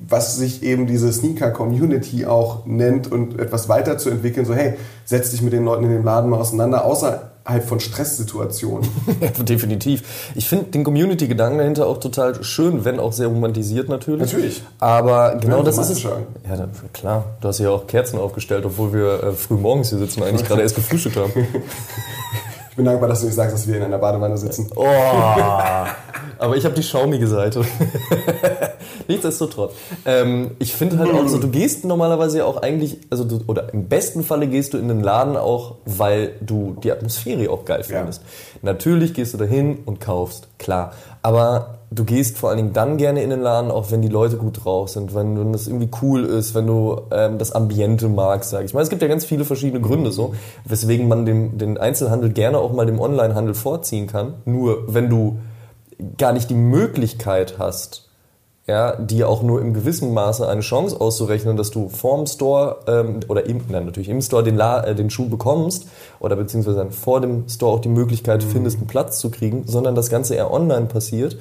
A: was sich eben diese Sneaker-Community auch nennt und etwas weiterzuentwickeln. So, hey, setz dich mit den Leuten in dem Laden mal auseinander, außer halt von Stresssituationen. <laughs>
B: ja, definitiv. Ich finde den Community-Gedanken dahinter auch total schön, wenn auch sehr romantisiert natürlich.
A: Natürlich.
B: Aber genau ja, das ist es. Ja, dann, klar. Du hast hier auch Kerzen aufgestellt, obwohl wir äh, früh morgens hier sitzen und eigentlich <laughs> gerade erst gefrühstückt haben. <laughs>
A: Ich bin dankbar, dass du nicht sagst, dass wir in einer Badewanne sitzen.
B: Oh, aber ich habe die schaumige Seite. <laughs> Nichtsdestotrotz. Ähm, ich finde halt auch so, du gehst normalerweise ja auch eigentlich, also du, oder im besten Falle gehst du in den Laden auch, weil du die Atmosphäre auch geil findest. Ja. Natürlich gehst du dahin und kaufst, klar. Aber du gehst vor allen Dingen dann gerne in den Laden, auch wenn die Leute gut drauf sind, wenn, wenn das irgendwie cool ist, wenn du ähm, das Ambiente magst, sag ich mal. Es gibt ja ganz viele verschiedene Gründe so, weswegen man den, den Einzelhandel gerne auch mal dem Onlinehandel vorziehen kann. Nur wenn du gar nicht die Möglichkeit hast, ja, dir auch nur im gewissen Maße eine Chance auszurechnen, dass du vorm Store ähm, oder im, nein, natürlich im Store den, La äh, den Schuh bekommst oder beziehungsweise vor dem Store auch die Möglichkeit findest, einen Platz zu kriegen, sondern das Ganze eher online passiert,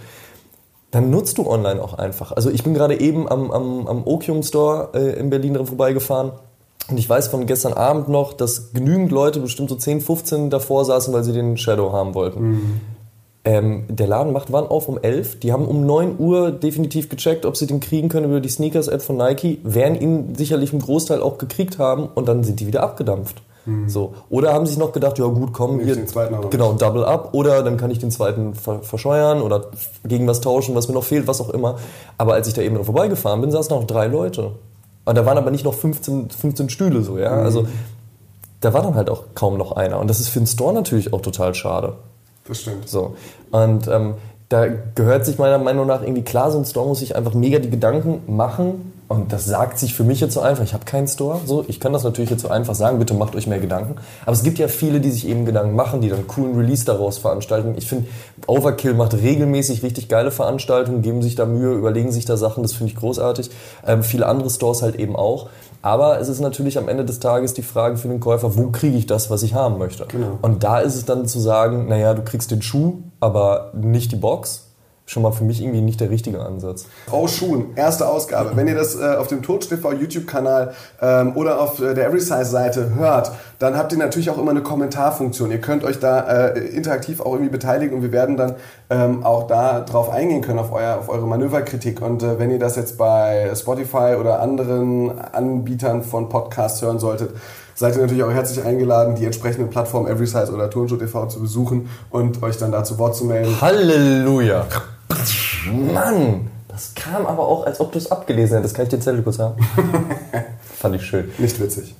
B: dann nutzt du online auch einfach. Also ich bin gerade eben am, am, am Opium Store äh, in Berlin dran vorbeigefahren. Und ich weiß von gestern Abend noch, dass genügend Leute, bestimmt so 10, 15 davor saßen, weil sie den Shadow haben wollten. Mhm. Ähm, der Laden macht wann auf? Um 11. Die haben um 9 Uhr definitiv gecheckt, ob sie den kriegen können über die Sneakers-App von Nike. Werden ihn sicherlich einen Großteil auch gekriegt haben und dann sind die wieder abgedampft. Mhm. So. Oder haben sich noch gedacht, ja gut, komm, hier, genau, Double Up oder dann kann ich den zweiten ver verscheuern oder gegen was tauschen, was mir noch fehlt, was auch immer. Aber als ich da eben noch vorbeigefahren bin, saßen noch drei Leute. Und da waren aber nicht noch 15, 15 Stühle so, ja. Mhm. Also da war dann halt auch kaum noch einer. Und das ist für den Store natürlich auch total schade.
A: Das stimmt.
B: So. Und ähm, da gehört sich meiner Meinung nach irgendwie klar, so ein Store muss sich einfach mega die Gedanken machen, und das sagt sich für mich jetzt so einfach. Ich habe keinen Store. So, ich kann das natürlich jetzt so einfach sagen. Bitte macht euch mehr Gedanken. Aber es gibt ja viele, die sich eben Gedanken machen, die dann coolen Release daraus veranstalten. Ich finde, Overkill macht regelmäßig richtig geile Veranstaltungen, geben sich da Mühe, überlegen sich da Sachen. Das finde ich großartig. Ähm, viele andere Stores halt eben auch. Aber es ist natürlich am Ende des Tages die Frage für den Käufer, wo kriege ich das, was ich haben möchte? Genau. Und da ist es dann zu sagen, naja, du kriegst den Schuh, aber nicht die Box schon mal für mich irgendwie nicht der richtige Ansatz.
A: Frau Schuhen, erste Ausgabe. Wenn ihr das äh, auf dem Tod TV YouTube-Kanal ähm, oder auf äh, der Everysize-Seite hört, dann habt ihr natürlich auch immer eine Kommentarfunktion. Ihr könnt euch da äh, interaktiv auch irgendwie beteiligen und wir werden dann ähm, auch da drauf eingehen können, auf, euer, auf eure Manöverkritik. Und äh, wenn ihr das jetzt bei Spotify oder anderen Anbietern von Podcasts hören solltet, seid ihr natürlich auch herzlich eingeladen, die entsprechenden Plattformen Everysize oder Turnshow TV zu besuchen und euch dann da zu Wort zu melden.
B: Halleluja! Mann, das kam aber auch, als ob du es abgelesen hättest. Kann ich den Zettel kurz haben? <laughs> Fand ich schön.
A: Nicht witzig.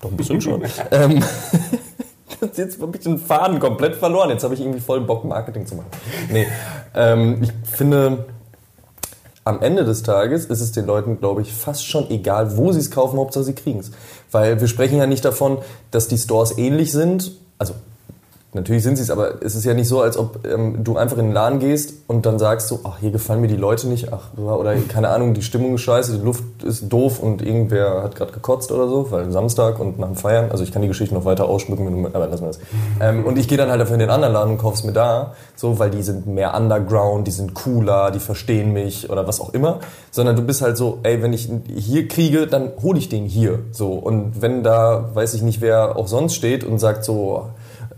B: Doch ein bisschen schon. ähm, <laughs> jetzt habe ich den Faden komplett verloren. Jetzt habe ich irgendwie voll Bock, Marketing zu machen. Nee, ähm, ich finde, am Ende des Tages ist es den Leuten, glaube ich, fast schon egal, wo sie es kaufen, Hauptsache sie kriegen es. Weil wir sprechen ja nicht davon, dass die Stores ähnlich sind. Also Natürlich sind sie es, aber es ist ja nicht so, als ob ähm, du einfach in den Laden gehst und dann sagst so, ach, hier gefallen mir die Leute nicht, ach, oder keine Ahnung, die Stimmung ist scheiße, die Luft ist doof und irgendwer hat gerade gekotzt oder so, weil Samstag und nach dem Feiern, also ich kann die Geschichte noch weiter ausschmücken, aber lassen wir das. Ähm, und ich gehe dann halt einfach in den anderen Laden und kauf's mir da, so, weil die sind mehr Underground, die sind cooler, die verstehen mich oder was auch immer, sondern du bist halt so, ey, wenn ich hier kriege, dann hole ich den hier, so. Und wenn da, weiß ich nicht, wer auch sonst steht und sagt so,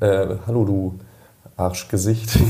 B: äh, hallo du Arschgesicht. <laughs>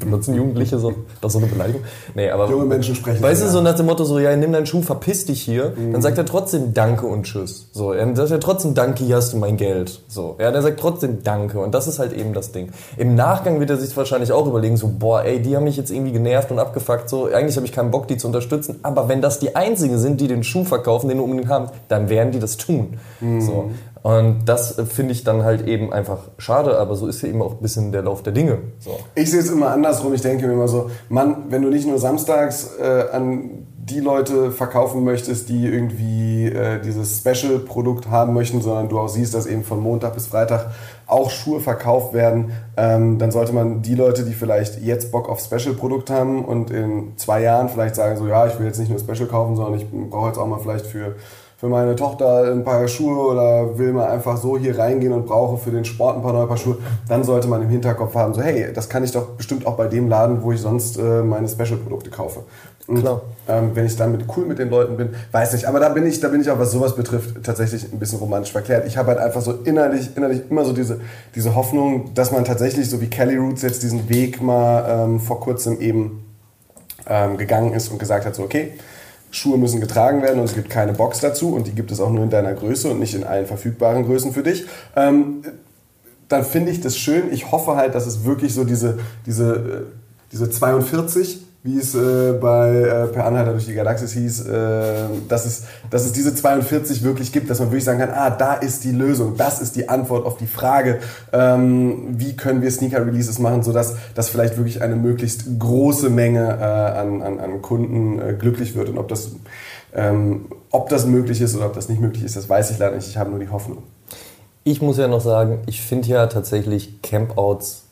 B: Benutzen Jugendliche so, das so eine Beleidigung?
A: Nee, aber. Junge Menschen sprechen.
B: Weißt du, so nach dem Motto, so, ja, nimm deinen Schuh, verpiss dich hier. Mhm. Dann sagt er trotzdem Danke und Tschüss. So, er sagt ja trotzdem Danke, hier hast du mein Geld. So, ja, der sagt trotzdem Danke. Und das ist halt eben das Ding. Im Nachgang wird er sich wahrscheinlich auch überlegen, so, boah, ey, die haben mich jetzt irgendwie genervt und abgefuckt. So, eigentlich habe ich keinen Bock, die zu unterstützen. Aber wenn das die einzigen sind, die den Schuh verkaufen, den du unbedingt haben, dann werden die das tun. Mhm. So. Und das finde ich dann halt eben einfach schade, aber so ist ja eben auch ein bisschen der Lauf der Dinge. So.
A: Ich sehe es immer andersrum. Ich denke mir immer so, Mann, wenn du nicht nur samstags äh, an die Leute verkaufen möchtest, die irgendwie äh, dieses Special-Produkt haben möchten, sondern du auch siehst, dass eben von Montag bis Freitag auch Schuhe verkauft werden, ähm, dann sollte man die Leute, die vielleicht jetzt Bock auf Special-Produkt haben und in zwei Jahren vielleicht sagen so, ja, ich will jetzt nicht nur Special kaufen, sondern ich brauche jetzt auch mal vielleicht für für meine Tochter ein paar Schuhe oder will mal einfach so hier reingehen und brauche für den Sport ein paar neue Paar Schuhe, dann sollte man im Hinterkopf haben, so hey, das kann ich doch bestimmt auch bei dem Laden, wo ich sonst äh, meine Special-Produkte kaufe. Und, Klar. Ähm, wenn ich damit cool mit den Leuten bin, weiß nicht. Aber da bin ich, da bin ich auch, was sowas betrifft, tatsächlich ein bisschen romantisch verklärt. Ich habe halt einfach so innerlich, innerlich immer so diese, diese Hoffnung, dass man tatsächlich, so wie Kelly Roots jetzt diesen Weg mal ähm, vor kurzem eben ähm, gegangen ist und gesagt hat, so okay, Schuhe müssen getragen werden und es gibt keine Box dazu und die gibt es auch nur in deiner Größe und nicht in allen verfügbaren Größen für dich. Ähm, dann finde ich das schön. Ich hoffe halt, dass es wirklich so diese, diese, äh, diese 42 wie es äh, bei äh, Per Anhalter durch die Galaxis hieß, äh, dass, es, dass es diese 42 wirklich gibt, dass man wirklich sagen kann, ah, da ist die Lösung, das ist die Antwort auf die Frage, ähm, wie können wir Sneaker-Releases machen, sodass dass vielleicht wirklich eine möglichst große Menge äh, an, an, an Kunden äh, glücklich wird. Und ob das, ähm, ob das möglich ist oder ob das nicht möglich ist, das weiß ich leider nicht. Ich habe nur die Hoffnung.
B: Ich muss ja noch sagen, ich finde ja tatsächlich Campouts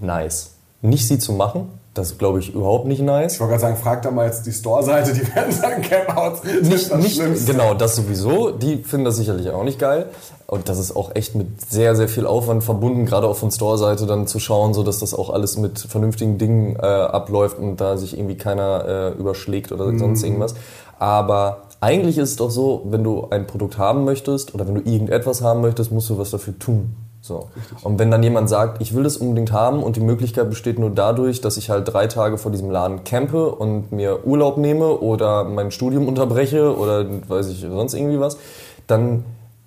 B: nice. Nicht sie zu machen, das ist, glaube ich, überhaupt nicht nice.
A: Ich wollte gerade sagen, frag da mal jetzt die Store-Seite, die <laughs> werden sagen, Campouts
B: nicht, das nicht Genau, das sowieso. Die finden das sicherlich auch nicht geil. Und das ist auch echt mit sehr, sehr viel Aufwand verbunden, gerade auch von Store-Seite dann zu schauen, so dass das auch alles mit vernünftigen Dingen äh, abläuft und da sich irgendwie keiner äh, überschlägt oder mhm. sonst irgendwas. Aber eigentlich ist es doch so, wenn du ein Produkt haben möchtest oder wenn du irgendetwas haben möchtest, musst du was dafür tun. So. Und wenn dann jemand sagt, ich will das unbedingt haben und die Möglichkeit besteht nur dadurch, dass ich halt drei Tage vor diesem Laden campe und mir Urlaub nehme oder mein Studium unterbreche oder weiß ich sonst irgendwie was, dann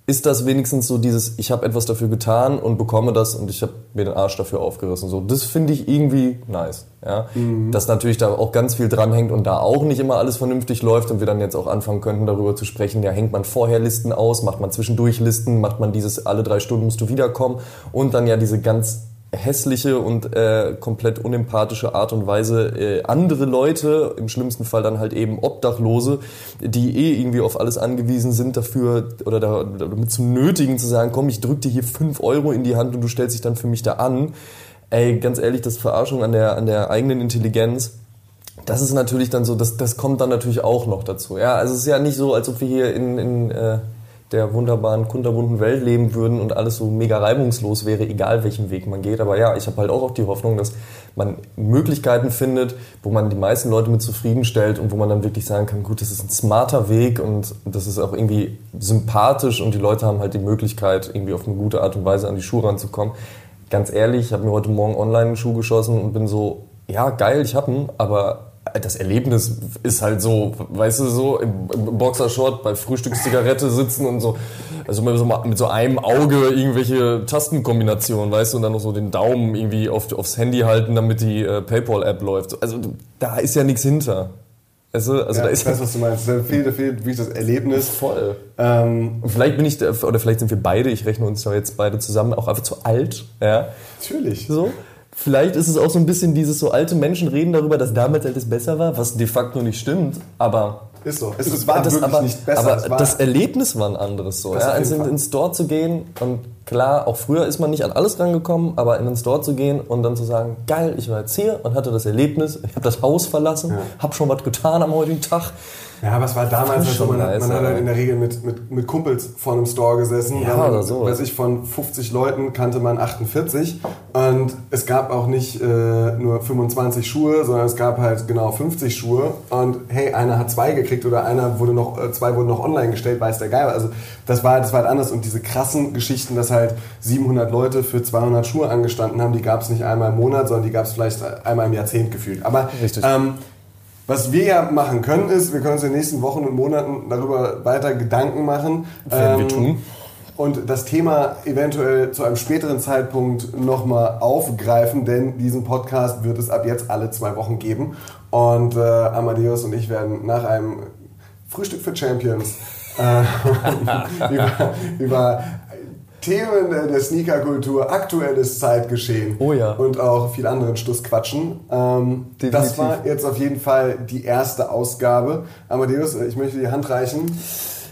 B: ist das wenigstens so dieses, ich habe etwas dafür getan und bekomme das und ich habe mir den Arsch dafür aufgerissen. So, das finde ich irgendwie nice. Ja? Mhm. Dass natürlich da auch ganz viel dranhängt und da auch nicht immer alles vernünftig läuft und wir dann jetzt auch anfangen könnten, darüber zu sprechen, ja, hängt man vorher Listen aus, macht man zwischendurch Listen, macht man dieses alle drei Stunden musst du wiederkommen und dann ja diese ganz hässliche und äh, komplett unempathische Art und Weise äh, andere Leute, im schlimmsten Fall dann halt eben Obdachlose, die eh irgendwie auf alles angewiesen sind, dafür oder da, damit zu nötigen zu sagen, komm, ich drück dir hier fünf Euro in die Hand und du stellst dich dann für mich da an. Ey, ganz ehrlich, das Verarschung an der, an der eigenen Intelligenz. Das ist natürlich dann so, das, das kommt dann natürlich auch noch dazu. Ja, also es ist ja nicht so, als ob wir hier in, in äh, der wunderbaren, kunterbunten Welt leben würden und alles so mega reibungslos wäre, egal welchen Weg man geht. Aber ja, ich habe halt auch, die Hoffnung, dass man Möglichkeiten findet, wo man die meisten Leute mit zufriedenstellt und wo man dann wirklich sagen kann, gut, das ist ein smarter Weg und das ist auch irgendwie sympathisch und die Leute haben halt die Möglichkeit, irgendwie auf eine gute Art und Weise an die Schuhe ranzukommen. Ganz ehrlich, ich habe mir heute Morgen online einen Schuh geschossen und bin so, ja, geil, ich habe ihn, aber das Erlebnis ist halt so, weißt du, so im, im Boxershort bei Frühstückszigarette sitzen und so, also mit so, mit so einem Auge irgendwelche Tastenkombinationen, weißt du, und dann noch so den Daumen irgendwie auf, aufs Handy halten, damit die äh, PayPal-App läuft. Also da ist ja nichts hinter.
A: Also, also ja, da ist ich weiß, was du meinst. Da fehlt, da fehlt wie das Erlebnis.
B: Voll. Ähm, vielleicht bin ich, oder vielleicht sind wir beide, ich rechne uns ja jetzt beide zusammen, auch einfach zu alt. Ja.
A: Natürlich.
B: So. Vielleicht ist es auch so ein bisschen dieses so alte Menschen reden darüber, dass damals alles besser war, was de facto nicht stimmt, aber
A: ist so. Es, es war das, wirklich
B: aber,
A: nicht besser.
B: Aber das Erlebnis war ein anderes so. Ja? Also in, ins Store zu gehen und klar, auch früher ist man nicht an alles rangekommen, aber in den Store zu gehen und dann zu sagen, geil, ich war jetzt hier und hatte das Erlebnis, ich habe das Haus verlassen, ja. habe schon was getan am heutigen Tag
A: ja, was war damals halt so, man, nice, man hat halt in der Regel mit, mit, mit Kumpels vor einem Store gesessen.
B: Ja, dann, oder so.
A: Weiß ich, von 50 Leuten kannte man 48 und es gab auch nicht äh, nur 25 Schuhe, sondern es gab halt genau 50 Schuhe und hey, einer hat zwei gekriegt oder einer wurde noch, äh, zwei wurden noch online gestellt, weiß der Geil. Also das war, das war halt anders und diese krassen Geschichten, dass halt 700 Leute für 200 Schuhe angestanden haben, die gab es nicht einmal im Monat, sondern die gab es vielleicht einmal im Jahrzehnt gefühlt. Aber. Ähm, was wir ja machen können, ist, wir können uns in den nächsten Wochen und Monaten darüber weiter Gedanken machen.
B: Werden ähm, wir tun.
A: Und das Thema eventuell zu einem späteren Zeitpunkt nochmal aufgreifen, denn diesen Podcast wird es ab jetzt alle zwei Wochen geben. Und äh, Amadeus und ich werden nach einem Frühstück für Champions <laughs> über, über Themen der Sneakerkultur, aktuelles Zeitgeschehen
B: oh ja.
A: und auch viel anderen Stuss quatschen. Ähm, das war jetzt auf jeden Fall die erste Ausgabe. Amadeus, ich möchte die Hand reichen.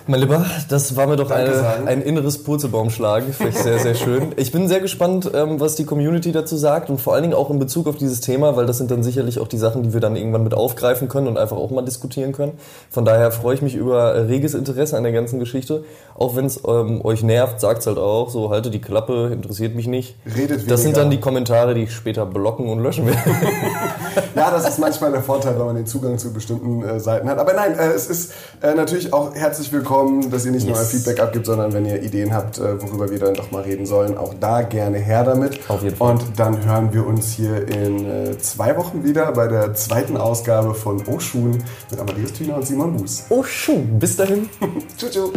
B: Mein Lieber, das war mir doch eine, ein inneres Purzelbaumschlag. Vielleicht sehr, sehr schön. Ich bin sehr gespannt, ähm, was die Community dazu sagt und vor allen Dingen auch in Bezug auf dieses Thema, weil das sind dann sicherlich auch die Sachen, die wir dann irgendwann mit aufgreifen können und einfach auch mal diskutieren können. Von daher freue ich mich über reges Interesse an der ganzen Geschichte. Auch wenn es ähm, euch nervt, sagt es halt auch, so halte die Klappe, interessiert mich nicht.
A: Redet weniger.
B: Das sind dann die Kommentare, die ich später blocken und löschen werde. <laughs>
A: ja, das ist manchmal der Vorteil, wenn man den Zugang zu bestimmten äh, Seiten hat. Aber nein, äh, es ist äh, natürlich auch herzlich willkommen bekommen, dass ihr nicht yes. nur ein Feedback abgibt, sondern wenn ihr Ideen habt, äh, worüber wir dann doch mal reden sollen, auch da gerne her damit.
B: Auf jeden Fall.
A: Und dann hören wir uns hier in äh, zwei Wochen wieder bei der zweiten Ausgabe von Oshun mit Amadeus Thüner und Simon Buß.
B: Oshun, bis dahin. <laughs>
A: tschüss. tschüss.